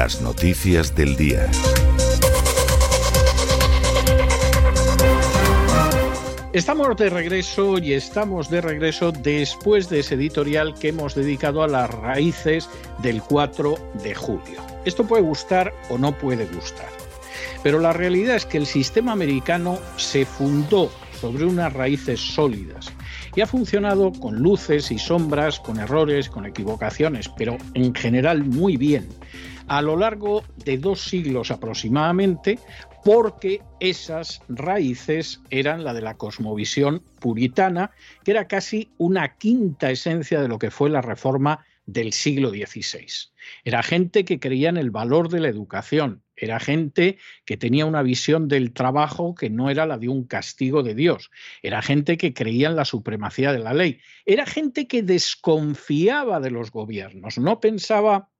Las noticias del día. Estamos de regreso y estamos de regreso después de ese editorial que hemos dedicado a las raíces del 4 de julio. Esto puede gustar o no puede gustar, pero la realidad es que el sistema americano se fundó sobre unas raíces sólidas y ha funcionado con luces y sombras, con errores, con equivocaciones, pero en general muy bien a lo largo de dos siglos aproximadamente, porque esas raíces eran la de la cosmovisión puritana, que era casi una quinta esencia de lo que fue la reforma del siglo XVI. Era gente que creía en el valor de la educación, era gente que tenía una visión del trabajo que no era la de un castigo de Dios, era gente que creía en la supremacía de la ley, era gente que desconfiaba de los gobiernos, no pensaba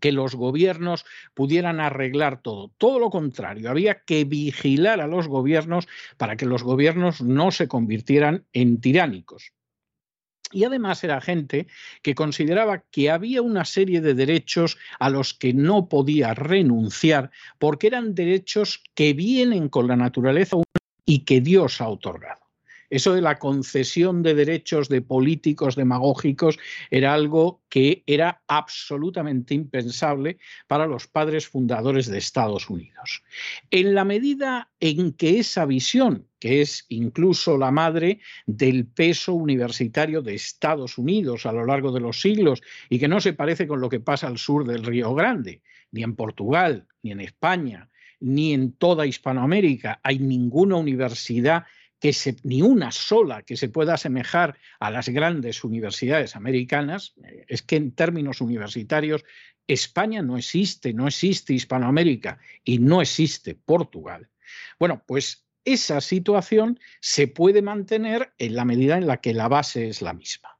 que los gobiernos pudieran arreglar todo. Todo lo contrario, había que vigilar a los gobiernos para que los gobiernos no se convirtieran en tiránicos. Y además era gente que consideraba que había una serie de derechos a los que no podía renunciar porque eran derechos que vienen con la naturaleza y que Dios ha otorgado. Eso de la concesión de derechos de políticos demagógicos era algo que era absolutamente impensable para los padres fundadores de Estados Unidos. En la medida en que esa visión, que es incluso la madre del peso universitario de Estados Unidos a lo largo de los siglos y que no se parece con lo que pasa al sur del Río Grande, ni en Portugal, ni en España, ni en toda Hispanoamérica hay ninguna universidad ni una sola que se pueda asemejar a las grandes universidades americanas, eh, es que en términos universitarios España no existe, no existe Hispanoamérica y no existe Portugal. Bueno, pues esa situación se puede mantener en la medida en la que la base es la misma.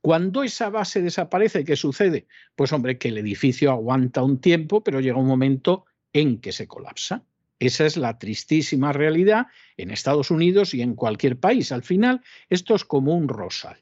Cuando esa base desaparece, ¿qué sucede? Pues hombre, que el edificio aguanta un tiempo, pero llega un momento en que se colapsa. Esa es la tristísima realidad en Estados Unidos y en cualquier país. Al final, esto es como un rosal.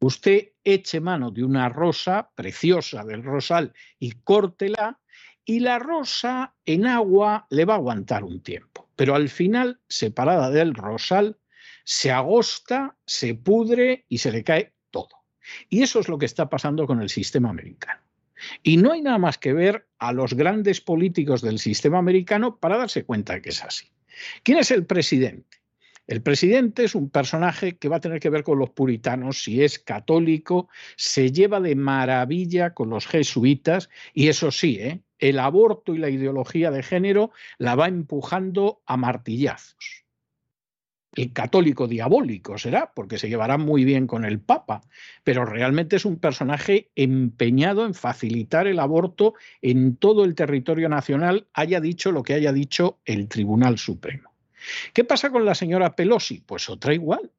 Usted eche mano de una rosa preciosa del rosal y córtela y la rosa en agua le va a aguantar un tiempo, pero al final, separada del rosal, se agosta, se pudre y se le cae todo. Y eso es lo que está pasando con el sistema americano. Y no hay nada más que ver a los grandes políticos del sistema americano para darse cuenta de que es así. ¿Quién es el presidente? El presidente es un personaje que va a tener que ver con los puritanos, si es católico, se lleva de maravilla con los jesuitas y eso sí, ¿eh? el aborto y la ideología de género la va empujando a martillazos el católico diabólico será, porque se llevará muy bien con el Papa, pero realmente es un personaje empeñado en facilitar el aborto en todo el territorio nacional, haya dicho lo que haya dicho el Tribunal Supremo. ¿Qué pasa con la señora Pelosi? Pues otra igual.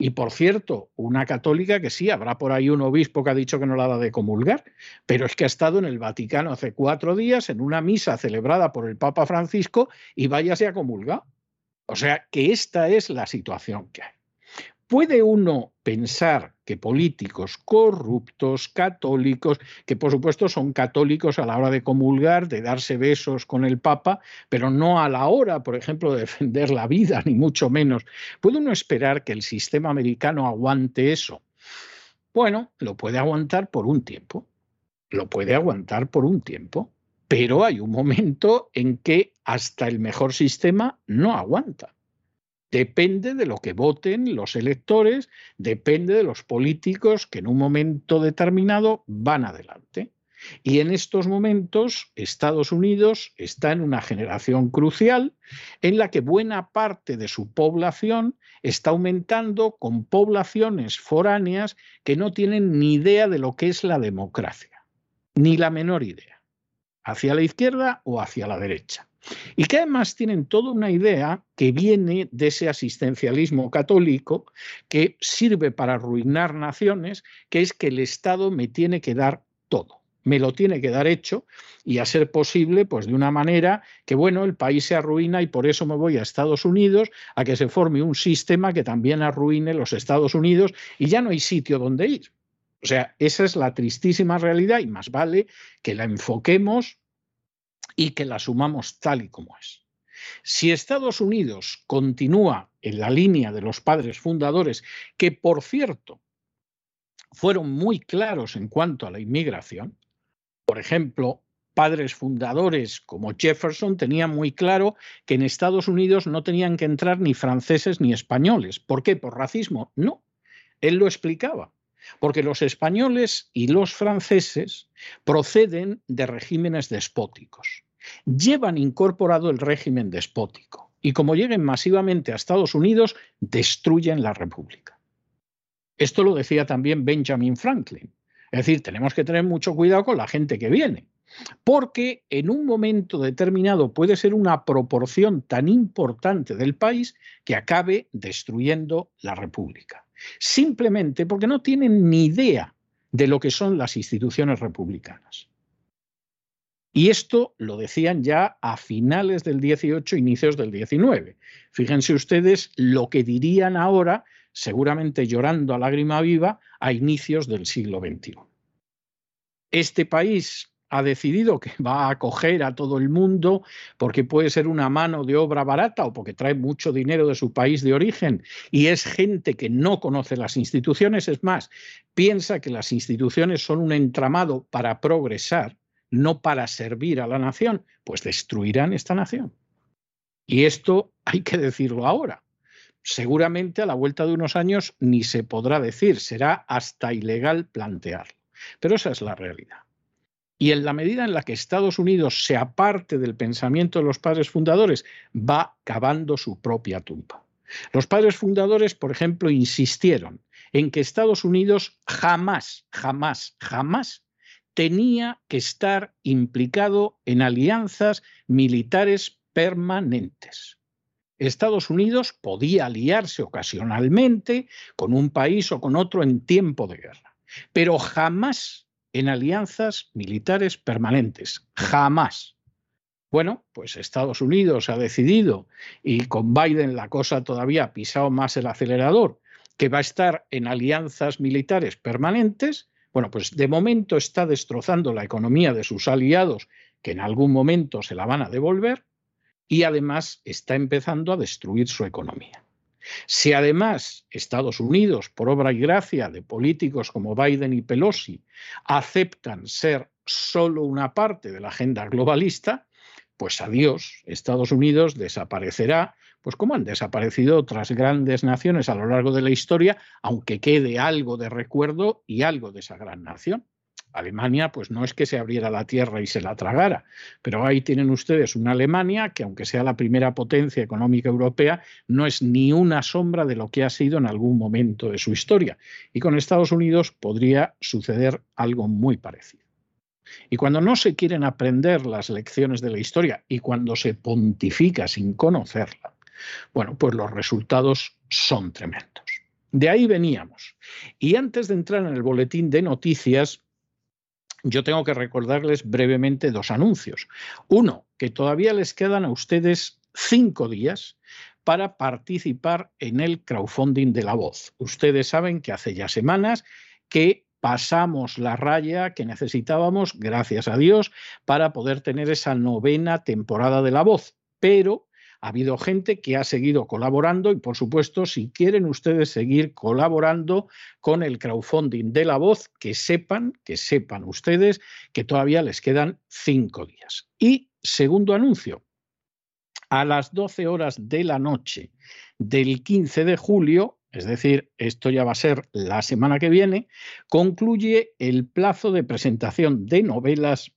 Y por cierto, una católica que sí, habrá por ahí un obispo que ha dicho que no la da de comulgar, pero es que ha estado en el Vaticano hace cuatro días en una misa celebrada por el Papa Francisco y váyase a comulgar. O sea que esta es la situación que hay. ¿Puede uno pensar que políticos corruptos, católicos, que por supuesto son católicos a la hora de comulgar, de darse besos con el Papa, pero no a la hora, por ejemplo, de defender la vida, ni mucho menos, ¿puede uno esperar que el sistema americano aguante eso? Bueno, lo puede aguantar por un tiempo, lo puede aguantar por un tiempo, pero hay un momento en que hasta el mejor sistema no aguanta. Depende de lo que voten los electores, depende de los políticos que en un momento determinado van adelante. Y en estos momentos Estados Unidos está en una generación crucial en la que buena parte de su población está aumentando con poblaciones foráneas que no tienen ni idea de lo que es la democracia, ni la menor idea hacia la izquierda o hacia la derecha. Y que además tienen toda una idea que viene de ese asistencialismo católico que sirve para arruinar naciones, que es que el Estado me tiene que dar todo, me lo tiene que dar hecho y a ser posible, pues de una manera que, bueno, el país se arruina y por eso me voy a Estados Unidos a que se forme un sistema que también arruine los Estados Unidos y ya no hay sitio donde ir. O sea, esa es la tristísima realidad y más vale que la enfoquemos y que la asumamos tal y como es. Si Estados Unidos continúa en la línea de los padres fundadores, que por cierto fueron muy claros en cuanto a la inmigración, por ejemplo, padres fundadores como Jefferson tenían muy claro que en Estados Unidos no tenían que entrar ni franceses ni españoles. ¿Por qué? ¿Por racismo? No. Él lo explicaba. Porque los españoles y los franceses proceden de regímenes despóticos. Llevan incorporado el régimen despótico y como lleguen masivamente a Estados Unidos, destruyen la República. Esto lo decía también Benjamin Franklin. Es decir, tenemos que tener mucho cuidado con la gente que viene, porque en un momento determinado puede ser una proporción tan importante del país que acabe destruyendo la República simplemente porque no tienen ni idea de lo que son las instituciones republicanas. Y esto lo decían ya a finales del 18, inicios del 19. Fíjense ustedes lo que dirían ahora, seguramente llorando a lágrima viva, a inicios del siglo XXI. Este país ha decidido que va a acoger a todo el mundo porque puede ser una mano de obra barata o porque trae mucho dinero de su país de origen y es gente que no conoce las instituciones, es más, piensa que las instituciones son un entramado para progresar, no para servir a la nación, pues destruirán esta nación. Y esto hay que decirlo ahora. Seguramente a la vuelta de unos años ni se podrá decir, será hasta ilegal plantearlo. Pero esa es la realidad. Y en la medida en la que Estados Unidos se aparte del pensamiento de los padres fundadores, va cavando su propia tumba. Los padres fundadores, por ejemplo, insistieron en que Estados Unidos jamás, jamás, jamás tenía que estar implicado en alianzas militares permanentes. Estados Unidos podía aliarse ocasionalmente con un país o con otro en tiempo de guerra, pero jamás en alianzas militares permanentes, jamás. Bueno, pues Estados Unidos ha decidido, y con Biden la cosa todavía ha pisado más el acelerador, que va a estar en alianzas militares permanentes. Bueno, pues de momento está destrozando la economía de sus aliados, que en algún momento se la van a devolver, y además está empezando a destruir su economía. Si además Estados Unidos, por obra y gracia de políticos como Biden y Pelosi, aceptan ser solo una parte de la agenda globalista, pues adiós, Estados Unidos desaparecerá, pues como han desaparecido otras grandes naciones a lo largo de la historia, aunque quede algo de recuerdo y algo de esa gran nación. Alemania, pues no es que se abriera la tierra y se la tragara, pero ahí tienen ustedes una Alemania que, aunque sea la primera potencia económica europea, no es ni una sombra de lo que ha sido en algún momento de su historia. Y con Estados Unidos podría suceder algo muy parecido. Y cuando no se quieren aprender las lecciones de la historia y cuando se pontifica sin conocerla, bueno, pues los resultados son tremendos. De ahí veníamos. Y antes de entrar en el boletín de noticias, yo tengo que recordarles brevemente dos anuncios. Uno, que todavía les quedan a ustedes cinco días para participar en el crowdfunding de la voz. Ustedes saben que hace ya semanas que pasamos la raya que necesitábamos, gracias a Dios, para poder tener esa novena temporada de la voz. Pero ha habido gente que ha seguido colaborando y, por supuesto, si quieren ustedes seguir colaborando con el crowdfunding de la voz, que sepan, que sepan ustedes que todavía les quedan cinco días. Y segundo anuncio, a las 12 horas de la noche del 15 de julio, es decir, esto ya va a ser la semana que viene, concluye el plazo de presentación de novelas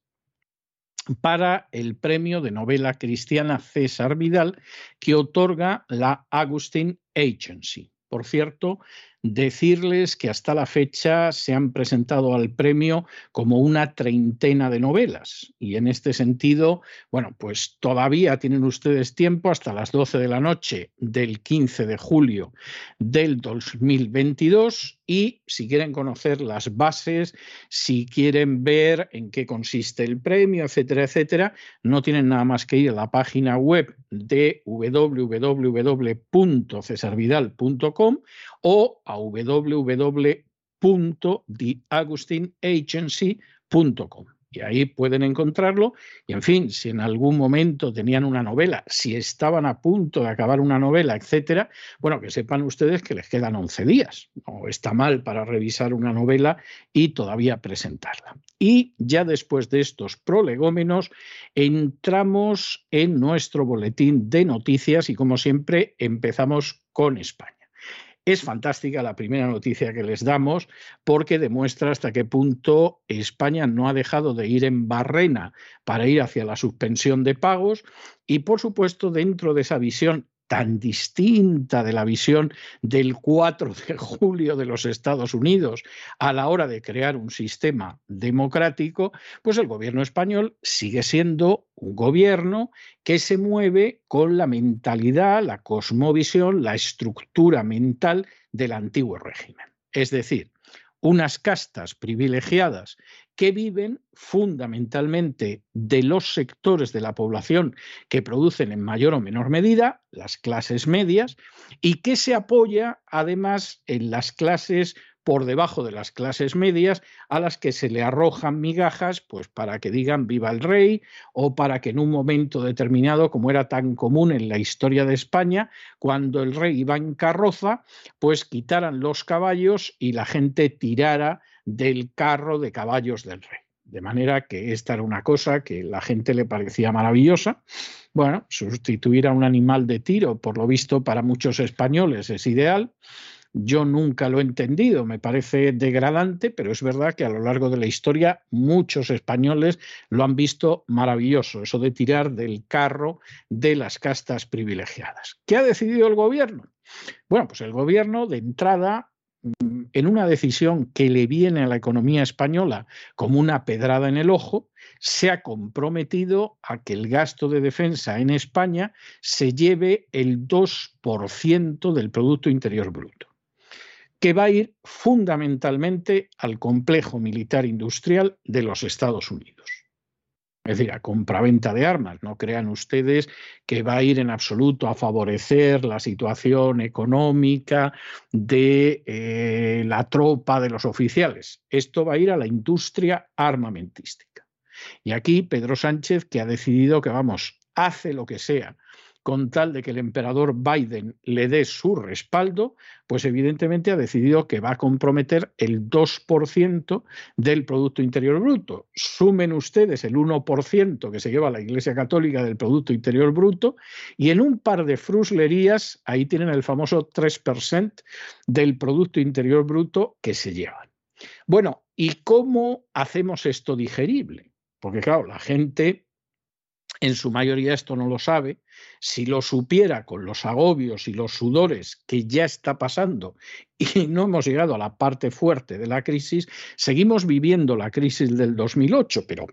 para el premio de novela cristiana César Vidal que otorga la Agustin Agency. Por cierto, decirles que hasta la fecha se han presentado al premio como una treintena de novelas. Y en este sentido, bueno, pues todavía tienen ustedes tiempo hasta las 12 de la noche del 15 de julio del 2022 y si quieren conocer las bases, si quieren ver en qué consiste el premio, etcétera, etcétera, no tienen nada más que ir a la página web de www.cesarvidal.com o a www.theagustinagency.com. Y ahí pueden encontrarlo. Y en fin, si en algún momento tenían una novela, si estaban a punto de acabar una novela, etcétera, bueno, que sepan ustedes que les quedan 11 días. No está mal para revisar una novela y todavía presentarla. Y ya después de estos prolegómenos, entramos en nuestro boletín de noticias y como siempre empezamos con España. Es fantástica la primera noticia que les damos porque demuestra hasta qué punto España no ha dejado de ir en barrena para ir hacia la suspensión de pagos y, por supuesto, dentro de esa visión tan distinta de la visión del 4 de julio de los Estados Unidos a la hora de crear un sistema democrático, pues el gobierno español sigue siendo un gobierno que se mueve con la mentalidad, la cosmovisión, la estructura mental del antiguo régimen. Es decir, unas castas privilegiadas que viven fundamentalmente de los sectores de la población que producen en mayor o menor medida, las clases medias, y que se apoya además en las clases por debajo de las clases medias a las que se le arrojan migajas pues para que digan viva el rey o para que en un momento determinado como era tan común en la historia de España cuando el rey iba en carroza pues quitaran los caballos y la gente tirara del carro de caballos del rey de manera que esta era una cosa que la gente le parecía maravillosa. Bueno, sustituir a un animal de tiro, por lo visto, para muchos españoles es ideal. Yo nunca lo he entendido, me parece degradante, pero es verdad que a lo largo de la historia muchos españoles lo han visto maravilloso, eso de tirar del carro de las castas privilegiadas. ¿Qué ha decidido el gobierno? Bueno, pues el gobierno de entrada mm, en una decisión que le viene a la economía española como una pedrada en el ojo, se ha comprometido a que el gasto de defensa en España se lleve el 2% del Producto Interior Bruto, que va a ir fundamentalmente al complejo militar industrial de los Estados Unidos. Es decir, a compraventa de armas. No crean ustedes que va a ir en absoluto a favorecer la situación económica de eh, la tropa, de los oficiales. Esto va a ir a la industria armamentística. Y aquí Pedro Sánchez, que ha decidido que, vamos, hace lo que sea con tal de que el emperador Biden le dé su respaldo, pues evidentemente ha decidido que va a comprometer el 2% del Producto Interior Bruto. Sumen ustedes el 1% que se lleva la Iglesia Católica del Producto Interior Bruto y en un par de fruslerías, ahí tienen el famoso 3% del Producto Interior Bruto que se llevan. Bueno, ¿y cómo hacemos esto digerible? Porque claro, la gente en su mayoría esto no lo sabe, si lo supiera con los agobios y los sudores que ya está pasando y no hemos llegado a la parte fuerte de la crisis, seguimos viviendo la crisis del 2008, pero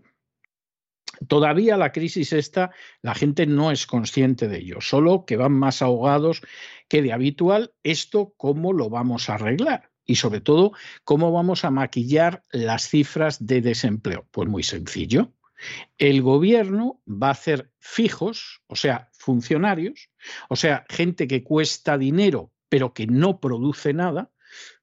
Todavía la crisis esta, la gente no es consciente de ello, solo que van más ahogados que de habitual. Esto, ¿cómo lo vamos a arreglar? Y sobre todo, ¿cómo vamos a maquillar las cifras de desempleo? Pues muy sencillo. El gobierno va a hacer fijos, o sea, funcionarios, o sea, gente que cuesta dinero pero que no produce nada,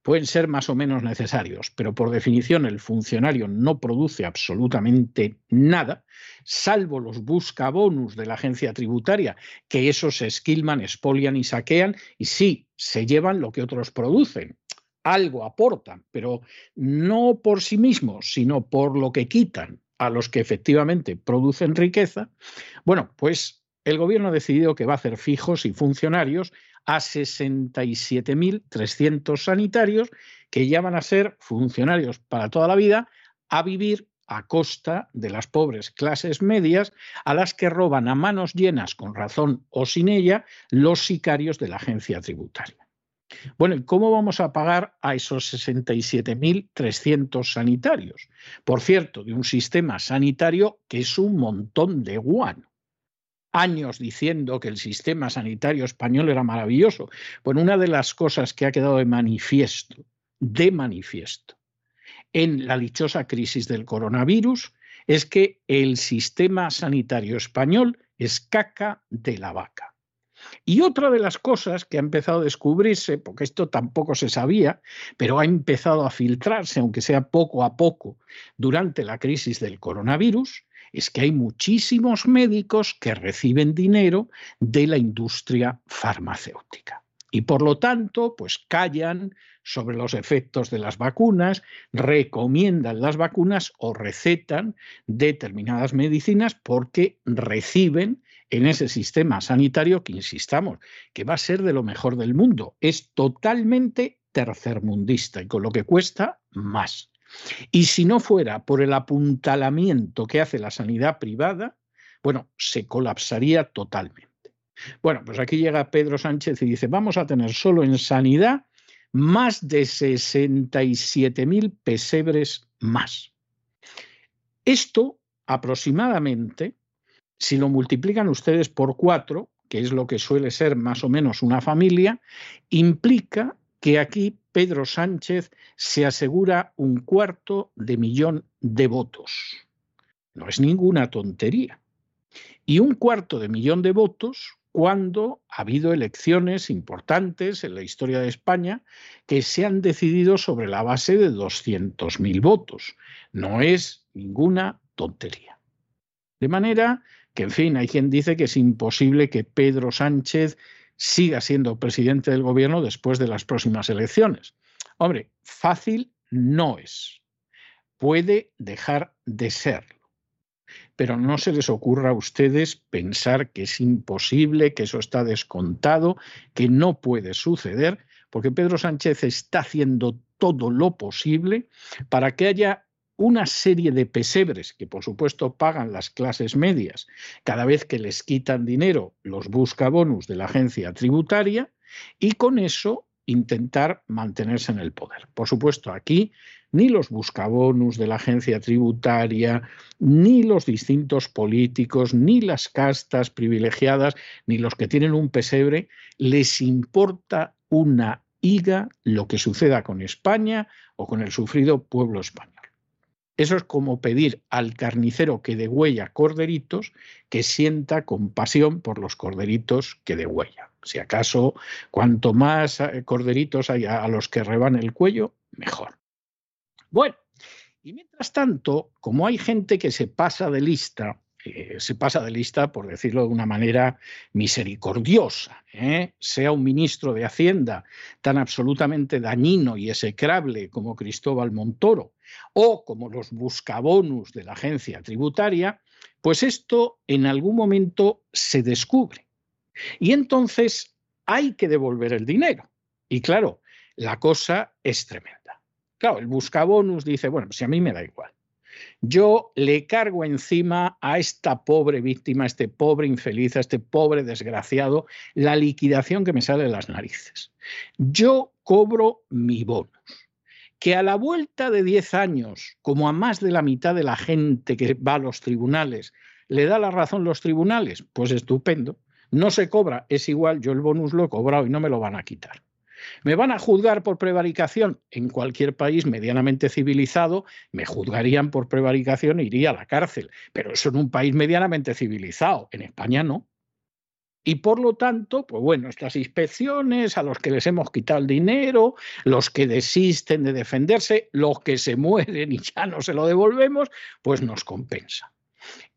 pueden ser más o menos necesarios, pero por definición el funcionario no produce absolutamente nada, salvo los buscabonus de la agencia tributaria, que esos se esquilman, expolian y saquean, y sí, se llevan lo que otros producen. Algo aportan, pero no por sí mismos, sino por lo que quitan a los que efectivamente producen riqueza, bueno, pues el gobierno ha decidido que va a hacer fijos y funcionarios a 67.300 sanitarios que ya van a ser funcionarios para toda la vida a vivir a costa de las pobres clases medias a las que roban a manos llenas, con razón o sin ella, los sicarios de la agencia tributaria. Bueno, ¿y cómo vamos a pagar a esos 67.300 sanitarios? Por cierto, de un sistema sanitario que es un montón de guano. Años diciendo que el sistema sanitario español era maravilloso. Bueno, una de las cosas que ha quedado de manifiesto, de manifiesto, en la dichosa crisis del coronavirus es que el sistema sanitario español es caca de la vaca. Y otra de las cosas que ha empezado a descubrirse, porque esto tampoco se sabía, pero ha empezado a filtrarse, aunque sea poco a poco, durante la crisis del coronavirus, es que hay muchísimos médicos que reciben dinero de la industria farmacéutica. Y por lo tanto, pues callan sobre los efectos de las vacunas, recomiendan las vacunas o recetan determinadas medicinas porque reciben en ese sistema sanitario que, insistamos, que va a ser de lo mejor del mundo. Es totalmente tercermundista y con lo que cuesta más. Y si no fuera por el apuntalamiento que hace la sanidad privada, bueno, se colapsaría totalmente. Bueno, pues aquí llega Pedro Sánchez y dice, vamos a tener solo en sanidad más de 67.000 pesebres más. Esto aproximadamente si lo multiplican ustedes por cuatro, que es lo que suele ser más o menos una familia, implica que aquí Pedro Sánchez se asegura un cuarto de millón de votos. No es ninguna tontería. Y un cuarto de millón de votos cuando ha habido elecciones importantes en la historia de España que se han decidido sobre la base de 200.000 votos. No es ninguna tontería. De manera que en fin, hay quien dice que es imposible que Pedro Sánchez siga siendo presidente del gobierno después de las próximas elecciones. Hombre, fácil no es. Puede dejar de serlo. Pero no se les ocurra a ustedes pensar que es imposible, que eso está descontado, que no puede suceder, porque Pedro Sánchez está haciendo todo lo posible para que haya una serie de pesebres que por supuesto pagan las clases medias cada vez que les quitan dinero los busca bonus de la agencia tributaria y con eso intentar mantenerse en el poder. Por supuesto, aquí ni los buscabonus de la agencia tributaria, ni los distintos políticos, ni las castas privilegiadas, ni los que tienen un pesebre, les importa una higa lo que suceda con España o con el sufrido pueblo español. Eso es como pedir al carnicero que degüella corderitos que sienta compasión por los corderitos que degüella. Si acaso, cuanto más eh, corderitos haya a los que reban el cuello, mejor. Bueno, y mientras tanto, como hay gente que se pasa de lista, eh, se pasa de lista, por decirlo de una manera misericordiosa, ¿eh? sea un ministro de Hacienda tan absolutamente dañino y execrable como Cristóbal Montoro, o como los buscabonus de la agencia tributaria, pues esto en algún momento se descubre. Y entonces hay que devolver el dinero. Y claro, la cosa es tremenda. Claro, el buscabonus dice, bueno, si a mí me da igual. Yo le cargo encima a esta pobre víctima, a este pobre infeliz, a este pobre desgraciado, la liquidación que me sale de las narices. Yo cobro mi bonus que a la vuelta de 10 años, como a más de la mitad de la gente que va a los tribunales, le da la razón los tribunales, pues estupendo. No se cobra, es igual, yo el bonus lo he cobrado y no me lo van a quitar. ¿Me van a juzgar por prevaricación? En cualquier país medianamente civilizado me juzgarían por prevaricación e iría a la cárcel. Pero eso en un país medianamente civilizado. En España no. Y por lo tanto, pues bueno, estas inspecciones a los que les hemos quitado el dinero, los que desisten de defenderse, los que se mueren y ya no se lo devolvemos, pues nos compensa.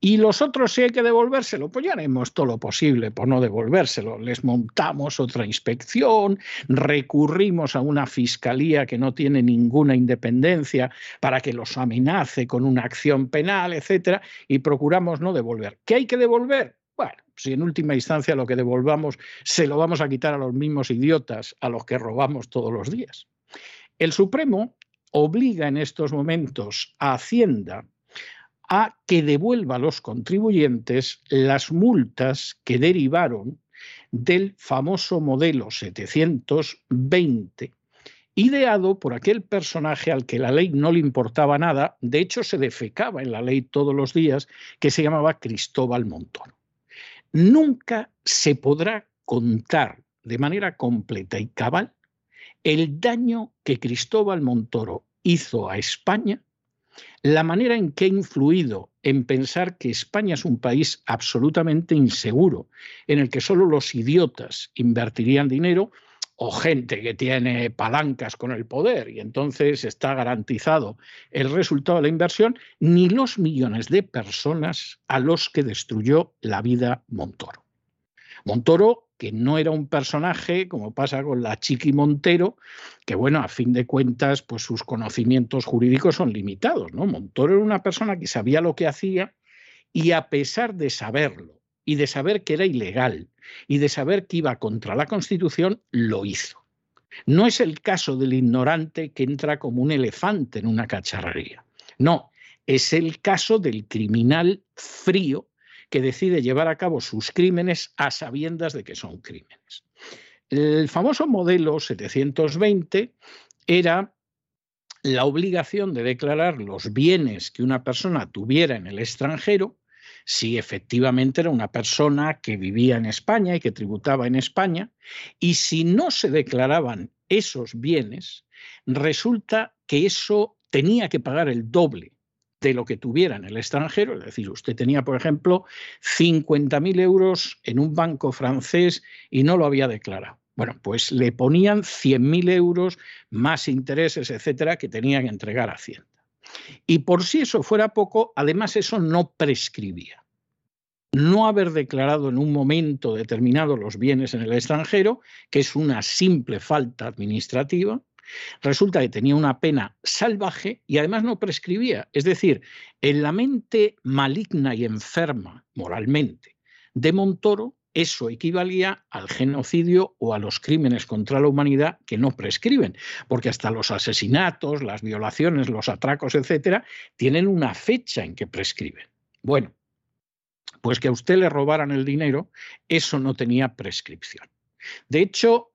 Y los otros, si hay que devolvérselo, pues ya haremos todo lo posible por no devolvérselo. Les montamos otra inspección, recurrimos a una fiscalía que no tiene ninguna independencia para que los amenace con una acción penal, etcétera, y procuramos no devolver. ¿Qué hay que devolver? Bueno, si en última instancia lo que devolvamos se lo vamos a quitar a los mismos idiotas a los que robamos todos los días. El Supremo obliga en estos momentos a Hacienda a que devuelva a los contribuyentes las multas que derivaron del famoso modelo 720 ideado por aquel personaje al que la ley no le importaba nada, de hecho se defecaba en la ley todos los días, que se llamaba Cristóbal Montoro. Nunca se podrá contar de manera completa y cabal el daño que Cristóbal Montoro hizo a España, la manera en que ha influido en pensar que España es un país absolutamente inseguro, en el que solo los idiotas invertirían dinero, o gente que tiene palancas con el poder y entonces está garantizado el resultado de la inversión, ni los millones de personas a los que destruyó la vida Montoro. Montoro, que no era un personaje, como pasa con la Chiqui Montero, que bueno, a fin de cuentas, pues sus conocimientos jurídicos son limitados, ¿no? Montoro era una persona que sabía lo que hacía y a pesar de saberlo y de saber que era ilegal y de saber que iba contra la Constitución, lo hizo. No es el caso del ignorante que entra como un elefante en una cacharrería. No, es el caso del criminal frío que decide llevar a cabo sus crímenes a sabiendas de que son crímenes. El famoso modelo 720 era la obligación de declarar los bienes que una persona tuviera en el extranjero si efectivamente era una persona que vivía en España y que tributaba en España, y si no se declaraban esos bienes, resulta que eso tenía que pagar el doble de lo que tuviera en el extranjero, es decir, usted tenía, por ejemplo, 50.000 euros en un banco francés y no lo había declarado. Bueno, pues le ponían 100.000 euros más intereses, etcétera, que tenía que entregar a Hacienda. Y por si eso fuera poco, además eso no prescribía. No haber declarado en un momento determinado los bienes en el extranjero, que es una simple falta administrativa, resulta que tenía una pena salvaje y además no prescribía. Es decir, en la mente maligna y enferma moralmente de Montoro, eso equivalía al genocidio o a los crímenes contra la humanidad que no prescriben, porque hasta los asesinatos, las violaciones, los atracos, etcétera, tienen una fecha en que prescriben. Bueno, pues que a usted le robaran el dinero, eso no tenía prescripción. De hecho,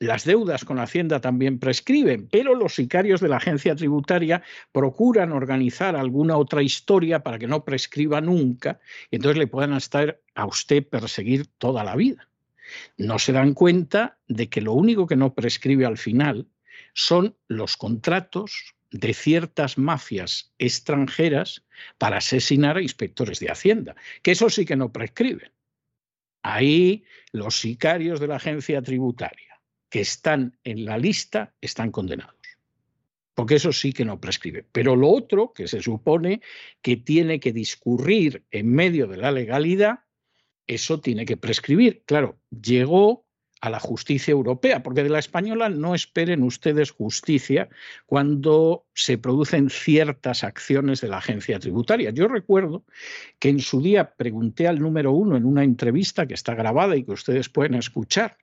las deudas con Hacienda también prescriben, pero los sicarios de la agencia tributaria procuran organizar alguna otra historia para que no prescriba nunca y entonces le puedan estar a usted perseguir toda la vida. No se dan cuenta de que lo único que no prescribe al final son los contratos de ciertas mafias extranjeras para asesinar a inspectores de Hacienda, que eso sí que no prescriben. Ahí los sicarios de la agencia tributaria que están en la lista están condenados. Porque eso sí que no prescribe. Pero lo otro, que se supone que tiene que discurrir en medio de la legalidad, eso tiene que prescribir. Claro, llegó a la justicia europea, porque de la española no esperen ustedes justicia cuando se producen ciertas acciones de la agencia tributaria. Yo recuerdo que en su día pregunté al número uno en una entrevista que está grabada y que ustedes pueden escuchar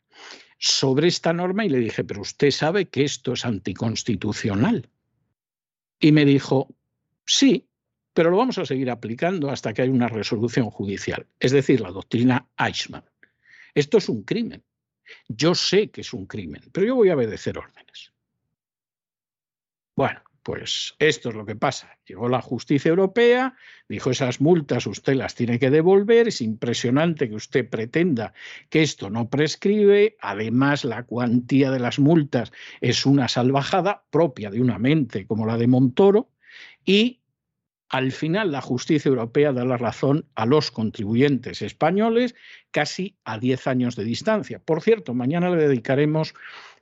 sobre esta norma y le dije, pero usted sabe que esto es anticonstitucional. Y me dijo, sí, pero lo vamos a seguir aplicando hasta que haya una resolución judicial, es decir, la doctrina Eichmann. Esto es un crimen. Yo sé que es un crimen, pero yo voy a obedecer órdenes. Bueno, pues esto es lo que pasa. Llegó la justicia europea, dijo esas multas usted las tiene que devolver, es impresionante que usted pretenda que esto no prescribe, además la cuantía de las multas es una salvajada propia de una mente como la de Montoro y al final la justicia europea da la razón a los contribuyentes españoles casi a 10 años de distancia. Por cierto, mañana le dedicaremos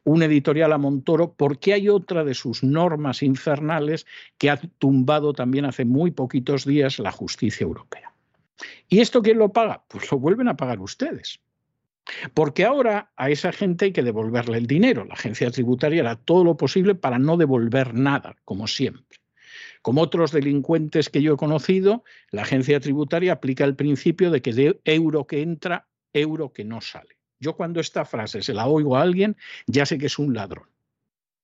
un editorial a Montoro porque hay otra de sus normas infernales que ha tumbado también hace muy poquitos días la justicia europea. ¿Y esto quién lo paga? Pues lo vuelven a pagar ustedes. Porque ahora a esa gente hay que devolverle el dinero. La agencia tributaria hará todo lo posible para no devolver nada, como siempre. Como otros delincuentes que yo he conocido, la agencia tributaria aplica el principio de que de euro que entra, euro que no sale. Yo cuando esta frase se la oigo a alguien, ya sé que es un ladrón.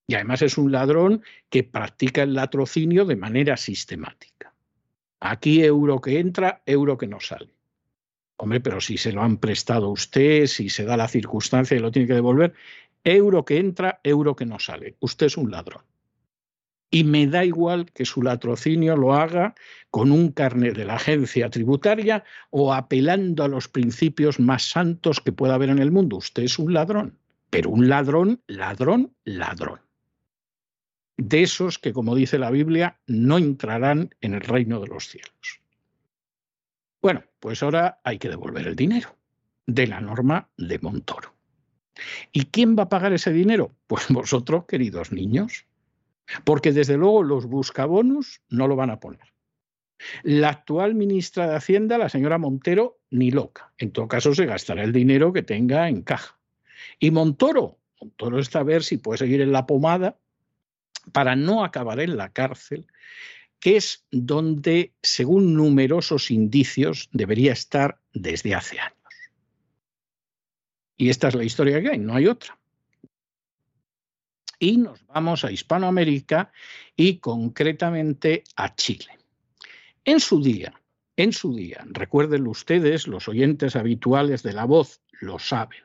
Y además es un ladrón que practica el latrocinio de manera sistemática. Aquí euro que entra, euro que no sale. Hombre, pero si se lo han prestado a usted, si se da la circunstancia y lo tiene que devolver, euro que entra, euro que no sale. Usted es un ladrón y me da igual que su latrocinio lo haga con un carnet de la agencia tributaria o apelando a los principios más santos que pueda haber en el mundo. Usted es un ladrón, pero un ladrón, ladrón, ladrón. De esos que, como dice la Biblia, no entrarán en el reino de los cielos. Bueno, pues ahora hay que devolver el dinero de la norma de Montoro. ¿Y quién va a pagar ese dinero? Pues vosotros, queridos niños. Porque desde luego los buscabonus no lo van a poner. La actual ministra de Hacienda, la señora Montero, ni loca. En todo caso, se gastará el dinero que tenga en caja. Y Montoro, Montoro está a ver si puede seguir en la pomada para no acabar en la cárcel, que es donde, según numerosos indicios, debería estar desde hace años. Y esta es la historia que hay, no hay otra y nos vamos a Hispanoamérica y concretamente a Chile. En su día, en su día, recuerden ustedes, los oyentes habituales de la voz lo saben,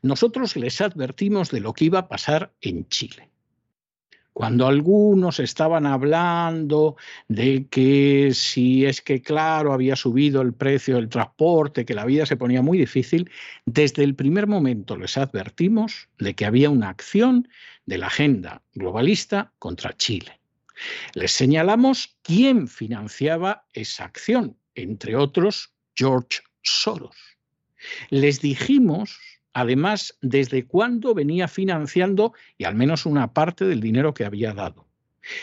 nosotros les advertimos de lo que iba a pasar en Chile. Cuando algunos estaban hablando de que si es que, claro, había subido el precio del transporte, que la vida se ponía muy difícil, desde el primer momento les advertimos de que había una acción de la agenda globalista contra Chile. Les señalamos quién financiaba esa acción, entre otros George Soros. Les dijimos además desde cuándo venía financiando y al menos una parte del dinero que había dado.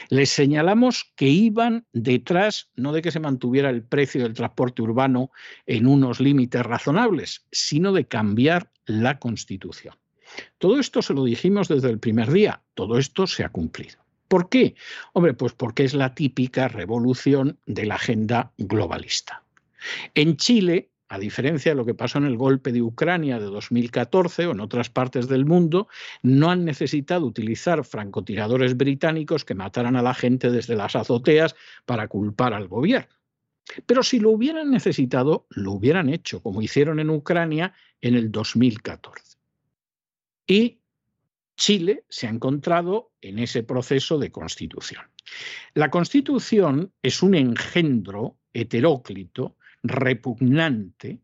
Les señalamos que iban detrás no de que se mantuviera el precio del transporte urbano en unos límites razonables, sino de cambiar la Constitución. Todo esto se lo dijimos desde el primer día, todo esto se ha cumplido. ¿Por qué? Hombre, pues porque es la típica revolución de la agenda globalista. En Chile a diferencia de lo que pasó en el golpe de Ucrania de 2014 o en otras partes del mundo, no han necesitado utilizar francotiradores británicos que mataran a la gente desde las azoteas para culpar al gobierno. Pero si lo hubieran necesitado, lo hubieran hecho, como hicieron en Ucrania en el 2014. Y Chile se ha encontrado en ese proceso de constitución. La constitución es un engendro heteróclito, repugnante,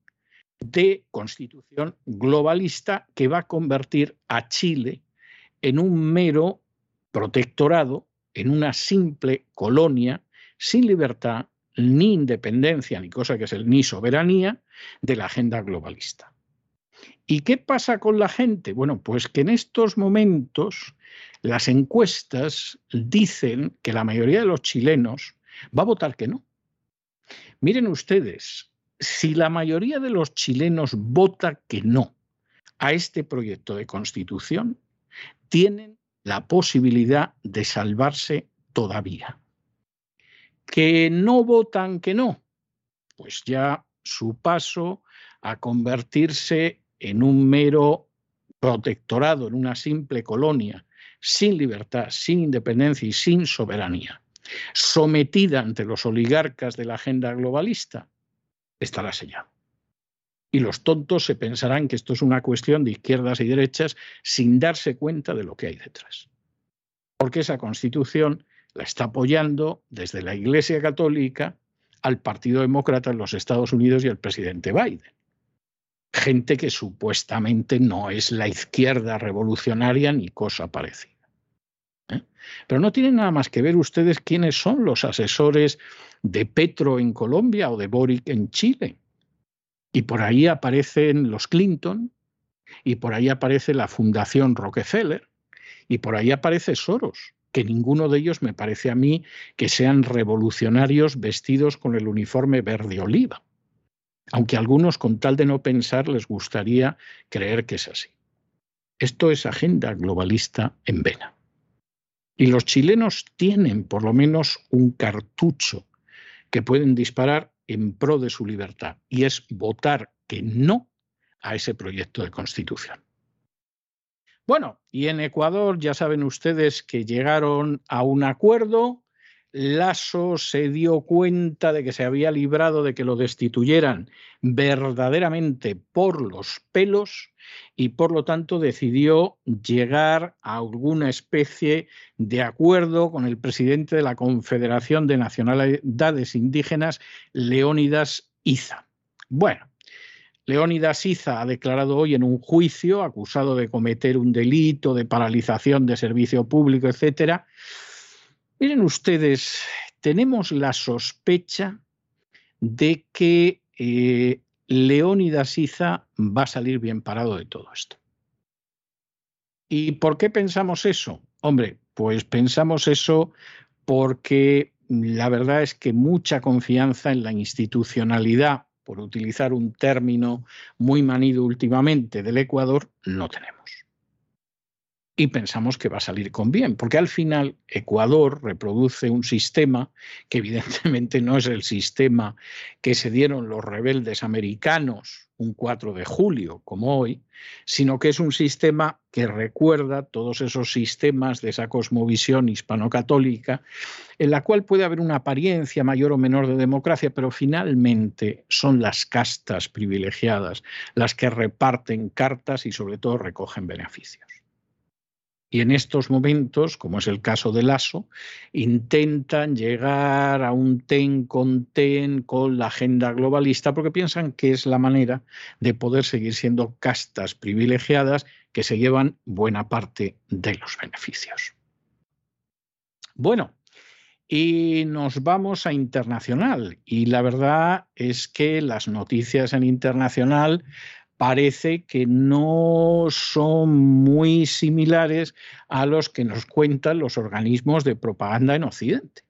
de constitución globalista que va a convertir a Chile en un mero protectorado, en una simple colonia sin libertad, ni independencia, ni cosa que es el ni soberanía de la agenda globalista. ¿Y qué pasa con la gente? Bueno, pues que en estos momentos las encuestas dicen que la mayoría de los chilenos va a votar que no. Miren ustedes, si la mayoría de los chilenos vota que no a este proyecto de constitución, tienen la posibilidad de salvarse todavía. Que no votan que no, pues ya su paso a convertirse en un mero protectorado, en una simple colonia, sin libertad, sin independencia y sin soberanía, sometida ante los oligarcas de la agenda globalista, estará sellado. Y los tontos se pensarán que esto es una cuestión de izquierdas y derechas sin darse cuenta de lo que hay detrás. Porque esa constitución la está apoyando desde la Iglesia Católica al Partido Demócrata en los Estados Unidos y al presidente Biden. Gente que supuestamente no es la izquierda revolucionaria ni cosa parecida. ¿eh? Pero no tienen nada más que ver ustedes quiénes son los asesores de Petro en Colombia o de Boric en Chile. Y por ahí aparecen los Clinton, y por ahí aparece la Fundación Rockefeller, y por ahí aparece Soros, que ninguno de ellos me parece a mí que sean revolucionarios vestidos con el uniforme verde oliva. Aunque algunos, con tal de no pensar, les gustaría creer que es así. Esto es agenda globalista en vena. Y los chilenos tienen por lo menos un cartucho que pueden disparar en pro de su libertad, y es votar que no a ese proyecto de constitución. Bueno, y en Ecuador ya saben ustedes que llegaron a un acuerdo. Lasso se dio cuenta de que se había librado de que lo destituyeran verdaderamente por los pelos y por lo tanto decidió llegar a alguna especie de acuerdo con el presidente de la Confederación de Nacionalidades Indígenas, Leónidas Iza. Bueno, Leónidas Iza ha declarado hoy en un juicio, acusado de cometer un delito de paralización de servicio público, etcétera. Miren ustedes, tenemos la sospecha de que eh, Leónidas Iza va a salir bien parado de todo esto. ¿Y por qué pensamos eso? Hombre, pues pensamos eso porque la verdad es que mucha confianza en la institucionalidad, por utilizar un término muy manido últimamente del Ecuador, no tenemos y pensamos que va a salir con bien, porque al final Ecuador reproduce un sistema que evidentemente no es el sistema que se dieron los rebeldes americanos un 4 de julio, como hoy, sino que es un sistema que recuerda todos esos sistemas de esa cosmovisión hispano-católica, en la cual puede haber una apariencia mayor o menor de democracia, pero finalmente son las castas privilegiadas las que reparten cartas y sobre todo recogen beneficios. Y en estos momentos, como es el caso del ASO, intentan llegar a un ten con ten con la agenda globalista porque piensan que es la manera de poder seguir siendo castas privilegiadas que se llevan buena parte de los beneficios. Bueno, y nos vamos a internacional. Y la verdad es que las noticias en internacional parece que no son muy similares a los que nos cuentan los organismos de propaganda en Occidente.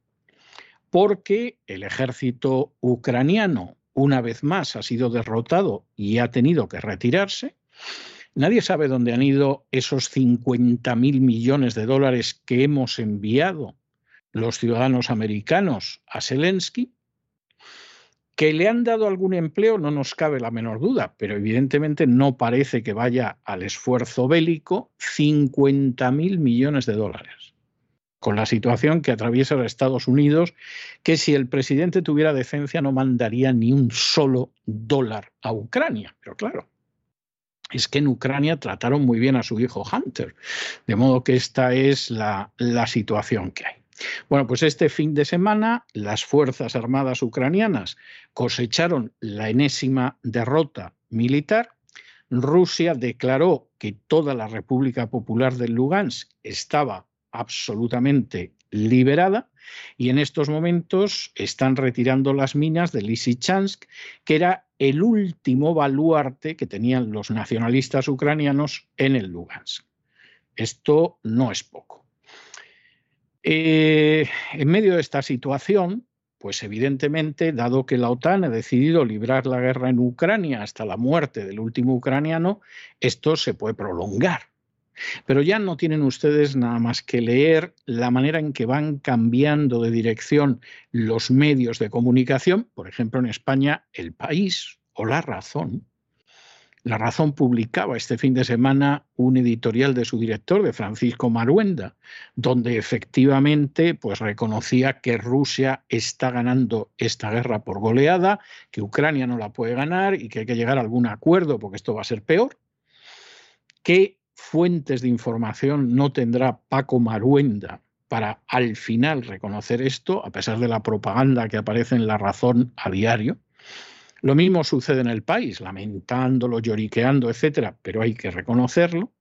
Porque el ejército ucraniano, una vez más, ha sido derrotado y ha tenido que retirarse. Nadie sabe dónde han ido esos 50 mil millones de dólares que hemos enviado los ciudadanos americanos a Zelensky. Que le han dado algún empleo no nos cabe la menor duda, pero evidentemente no parece que vaya al esfuerzo bélico 50 mil millones de dólares. Con la situación que atraviesa los Estados Unidos, que si el presidente tuviera decencia no mandaría ni un solo dólar a Ucrania. Pero claro, es que en Ucrania trataron muy bien a su hijo Hunter. De modo que esta es la, la situación que hay. Bueno, pues este fin de semana las Fuerzas Armadas ucranianas cosecharon la enésima derrota militar. Rusia declaró que toda la República Popular del Lugansk estaba absolutamente liberada y en estos momentos están retirando las minas de Lysychansk, que era el último baluarte que tenían los nacionalistas ucranianos en el Lugansk. Esto no es poco. Eh, en medio de esta situación, pues evidentemente, dado que la OTAN ha decidido librar la guerra en Ucrania hasta la muerte del último ucraniano, esto se puede prolongar. Pero ya no tienen ustedes nada más que leer la manera en que van cambiando de dirección los medios de comunicación, por ejemplo en España, El País o La Razón, la Razón publicaba este fin de semana un editorial de su director, de Francisco Maruenda, donde efectivamente pues, reconocía que Rusia está ganando esta guerra por goleada, que Ucrania no la puede ganar y que hay que llegar a algún acuerdo porque esto va a ser peor. ¿Qué fuentes de información no tendrá Paco Maruenda para al final reconocer esto, a pesar de la propaganda que aparece en La Razón a diario? Lo mismo sucede en el país, lamentándolo, lloriqueando, etcétera, pero hay que reconocerlo.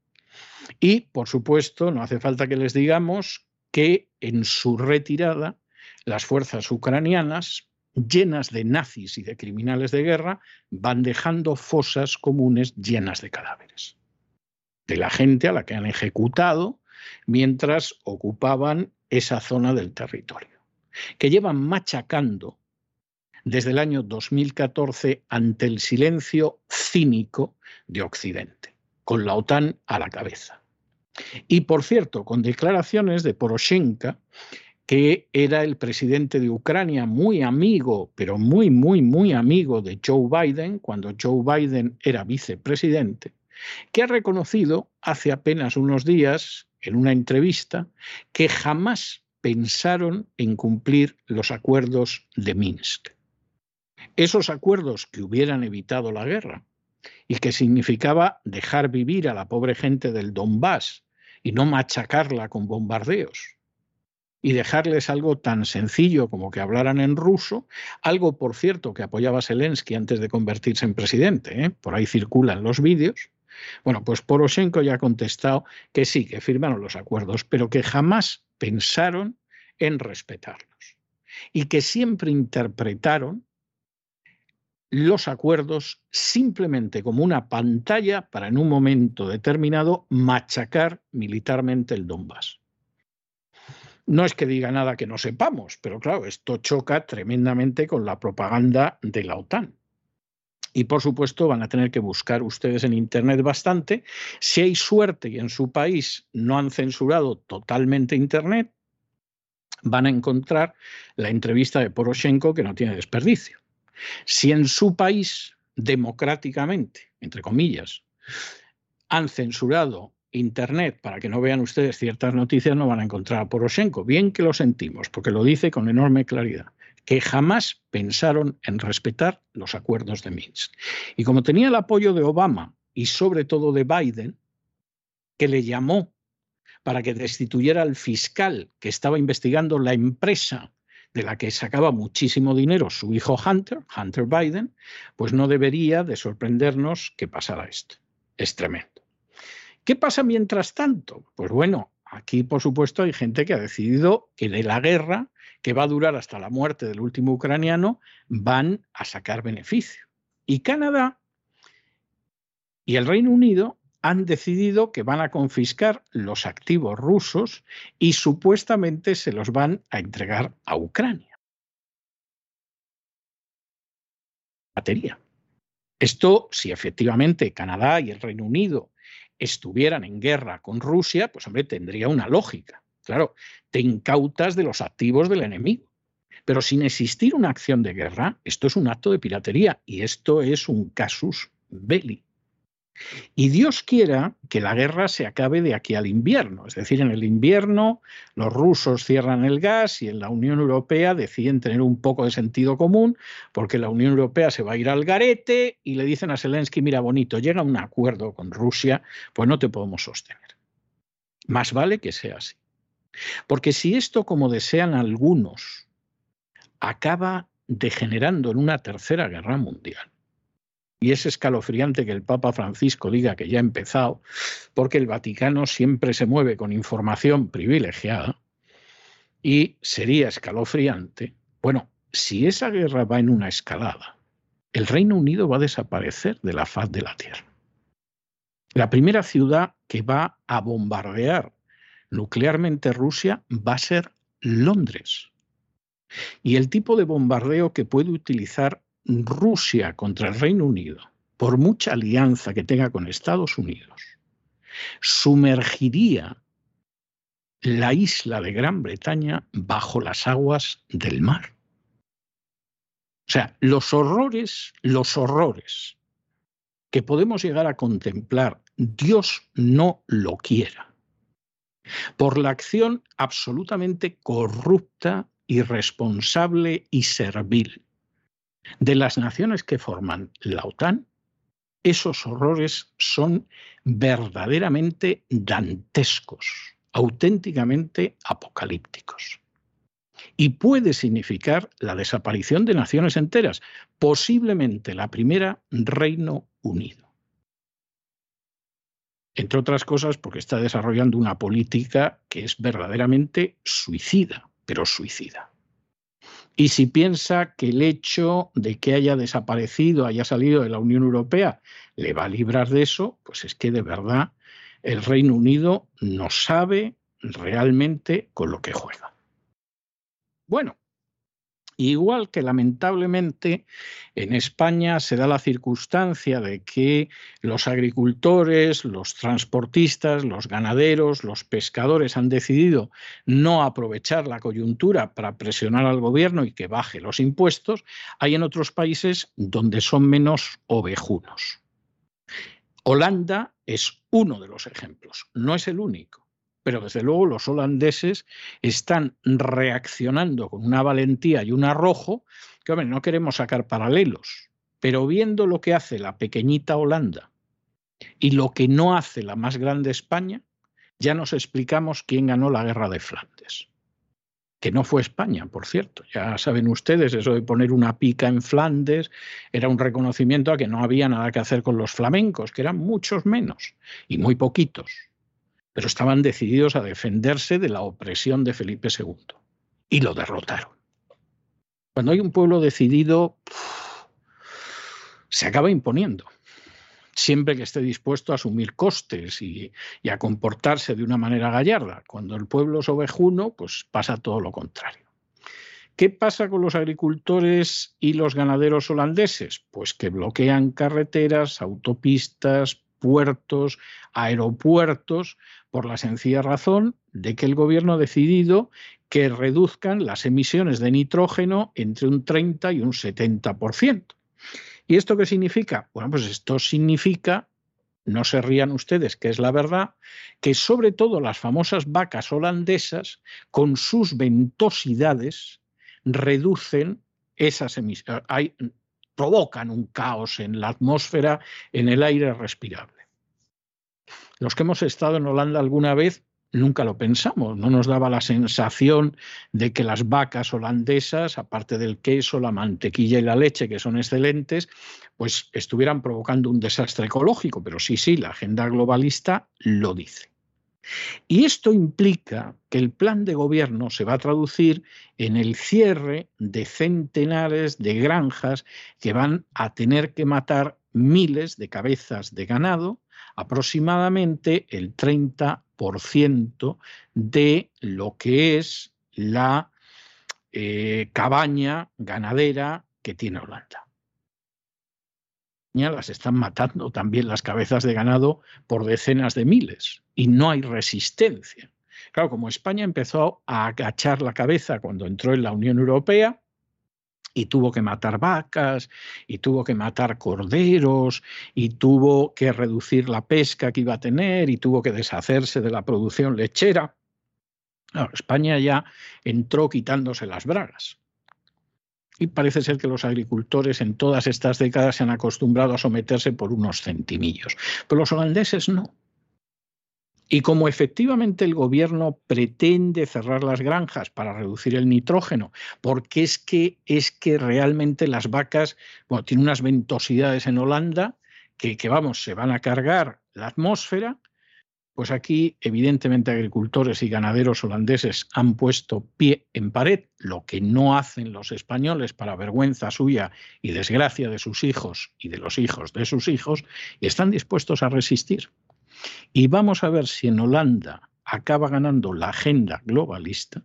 Y, por supuesto, no hace falta que les digamos que en su retirada las fuerzas ucranianas, llenas de nazis y de criminales de guerra, van dejando fosas comunes llenas de cadáveres. De la gente a la que han ejecutado mientras ocupaban esa zona del territorio. Que llevan machacando desde el año 2014 ante el silencio cínico de Occidente, con la OTAN a la cabeza. Y por cierto, con declaraciones de Poroshenko, que era el presidente de Ucrania, muy amigo, pero muy, muy, muy amigo de Joe Biden, cuando Joe Biden era vicepresidente, que ha reconocido hace apenas unos días, en una entrevista, que jamás pensaron en cumplir los acuerdos de Minsk. Esos acuerdos que hubieran evitado la guerra y que significaba dejar vivir a la pobre gente del Donbass y no machacarla con bombardeos y dejarles algo tan sencillo como que hablaran en ruso, algo por cierto que apoyaba Zelensky antes de convertirse en presidente, ¿eh? por ahí circulan los vídeos. Bueno, pues Poroshenko ya ha contestado que sí, que firmaron los acuerdos, pero que jamás pensaron en respetarlos y que siempre interpretaron los acuerdos simplemente como una pantalla para en un momento determinado machacar militarmente el Donbass. No es que diga nada que no sepamos, pero claro, esto choca tremendamente con la propaganda de la OTAN. Y por supuesto van a tener que buscar ustedes en Internet bastante. Si hay suerte y en su país no han censurado totalmente Internet, van a encontrar la entrevista de Poroshenko que no tiene desperdicio. Si en su país, democráticamente, entre comillas, han censurado Internet para que no vean ustedes ciertas noticias, no van a encontrar a Poroshenko. Bien que lo sentimos, porque lo dice con enorme claridad, que jamás pensaron en respetar los acuerdos de Minsk. Y como tenía el apoyo de Obama y sobre todo de Biden, que le llamó para que destituyera al fiscal que estaba investigando la empresa de la que sacaba muchísimo dinero su hijo Hunter, Hunter Biden, pues no debería de sorprendernos que pasara esto. Es tremendo. ¿Qué pasa mientras tanto? Pues bueno, aquí por supuesto hay gente que ha decidido que de la guerra, que va a durar hasta la muerte del último ucraniano, van a sacar beneficio. Y Canadá y el Reino Unido han decidido que van a confiscar los activos rusos y supuestamente se los van a entregar a Ucrania. Esto, si efectivamente Canadá y el Reino Unido estuvieran en guerra con Rusia, pues hombre, tendría una lógica. Claro, te incautas de los activos del enemigo. Pero sin existir una acción de guerra, esto es un acto de piratería y esto es un casus belli. Y Dios quiera que la guerra se acabe de aquí al invierno. Es decir, en el invierno los rusos cierran el gas y en la Unión Europea deciden tener un poco de sentido común porque la Unión Europea se va a ir al garete y le dicen a Zelensky, mira bonito, llega un acuerdo con Rusia, pues no te podemos sostener. Más vale que sea así. Porque si esto, como desean algunos, acaba degenerando en una tercera guerra mundial, y es escalofriante que el Papa Francisco diga que ya ha empezado, porque el Vaticano siempre se mueve con información privilegiada y sería escalofriante. Bueno, si esa guerra va en una escalada, el Reino Unido va a desaparecer de la faz de la Tierra. La primera ciudad que va a bombardear nuclearmente Rusia va a ser Londres. Y el tipo de bombardeo que puede utilizar Rusia contra el Reino Unido, por mucha alianza que tenga con Estados Unidos, sumergiría la isla de Gran Bretaña bajo las aguas del mar. O sea, los horrores, los horrores que podemos llegar a contemplar, Dios no lo quiera, por la acción absolutamente corrupta, irresponsable y servil de las naciones que forman la OTAN, esos horrores son verdaderamente dantescos, auténticamente apocalípticos. Y puede significar la desaparición de naciones enteras, posiblemente la primera Reino Unido. Entre otras cosas porque está desarrollando una política que es verdaderamente suicida, pero suicida. Y si piensa que el hecho de que haya desaparecido, haya salido de la Unión Europea, le va a librar de eso, pues es que de verdad el Reino Unido no sabe realmente con lo que juega. Bueno, Igual que lamentablemente en España se da la circunstancia de que los agricultores, los transportistas, los ganaderos, los pescadores han decidido no aprovechar la coyuntura para presionar al gobierno y que baje los impuestos, hay en otros países donde son menos ovejunos. Holanda es uno de los ejemplos, no es el único pero desde luego los holandeses están reaccionando con una valentía y un arrojo que, hombre, no queremos sacar paralelos, pero viendo lo que hace la pequeñita Holanda y lo que no hace la más grande España, ya nos explicamos quién ganó la guerra de Flandes. Que no fue España, por cierto. Ya saben ustedes, eso de poner una pica en Flandes era un reconocimiento a que no había nada que hacer con los flamencos, que eran muchos menos y muy poquitos pero estaban decididos a defenderse de la opresión de Felipe II y lo derrotaron. Cuando hay un pueblo decidido, se acaba imponiendo, siempre que esté dispuesto a asumir costes y, a comportarse de una manera gallarda. Cuando el pueblo es ovejuno, pues pasa todo lo contrario. ¿Qué pasa con los agricultores y los ganaderos holandeses? Pues que bloquean carreteras, autopistas, puertos, aeropuertos, por la sencilla razón de que el gobierno ha decidido que reduzcan las emisiones de nitrógeno entre un 30 y un 70%. ¿Y esto qué significa? Bueno, pues esto significa, no se rían ustedes, que es la verdad, que sobre todo las famosas vacas holandesas, con sus ventosidades, reducen esas emisiones, provocan un caos en la atmósfera, en el aire respirable. Los que hemos estado en Holanda alguna vez nunca lo pensamos, no nos daba la sensación de que las vacas holandesas, aparte del queso, la mantequilla y la leche, que son excelentes, pues estuvieran provocando un desastre ecológico, pero sí, sí, la agenda globalista lo dice. Y esto implica que el plan de gobierno se va a traducir en el cierre de centenares de granjas que van a tener que matar miles de cabezas de ganado, aproximadamente el 30% de lo que es la eh, cabaña ganadera que tiene Holanda. Las están matando también las cabezas de ganado por decenas de miles y no hay resistencia. Claro, como España empezó a agachar la cabeza cuando entró en la Unión Europea, y tuvo que matar vacas, y tuvo que matar corderos, y tuvo que reducir la pesca que iba a tener, y tuvo que deshacerse de la producción lechera. España ya entró quitándose las bragas. Y parece ser que los agricultores en todas estas décadas se han acostumbrado a someterse por unos centimillos. Pero los holandeses no. Y como efectivamente el gobierno pretende cerrar las granjas para reducir el nitrógeno, porque es que, es que realmente las vacas, bueno, tienen unas ventosidades en Holanda que, que, vamos, se van a cargar la atmósfera, pues aquí evidentemente agricultores y ganaderos holandeses han puesto pie en pared, lo que no hacen los españoles para vergüenza suya y desgracia de sus hijos y de los hijos de sus hijos, y están dispuestos a resistir. Y vamos a ver si en Holanda acaba ganando la agenda globalista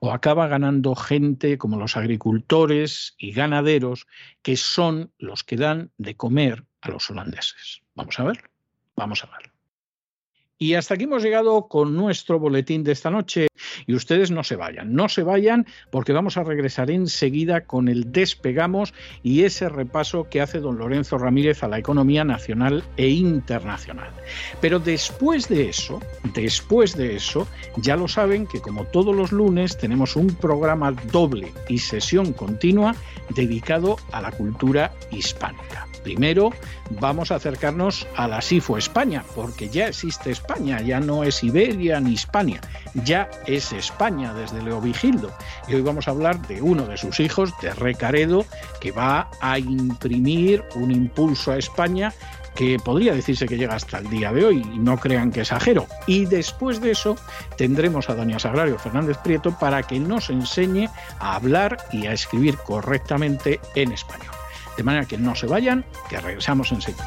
o acaba ganando gente como los agricultores y ganaderos que son los que dan de comer a los holandeses. Vamos a ver, vamos a ver. Y hasta aquí hemos llegado con nuestro boletín de esta noche. Y ustedes no se vayan, no se vayan porque vamos a regresar enseguida con el despegamos y ese repaso que hace don Lorenzo Ramírez a la economía nacional e internacional. Pero después de eso, después de eso, ya lo saben que como todos los lunes tenemos un programa doble y sesión continua dedicado a la cultura hispánica. Primero vamos a acercarnos a la SIFO España, porque ya existe España, ya no es Iberia ni Hispania, ya es España desde Leovigildo. Y hoy vamos a hablar de uno de sus hijos, de Recaredo, que va a imprimir un impulso a España que podría decirse que llega hasta el día de hoy, y no crean que exagero. Y después de eso tendremos a doña Sagrario Fernández Prieto para que nos enseñe a hablar y a escribir correctamente en español. De manera que no se vayan, que regresamos enseguida.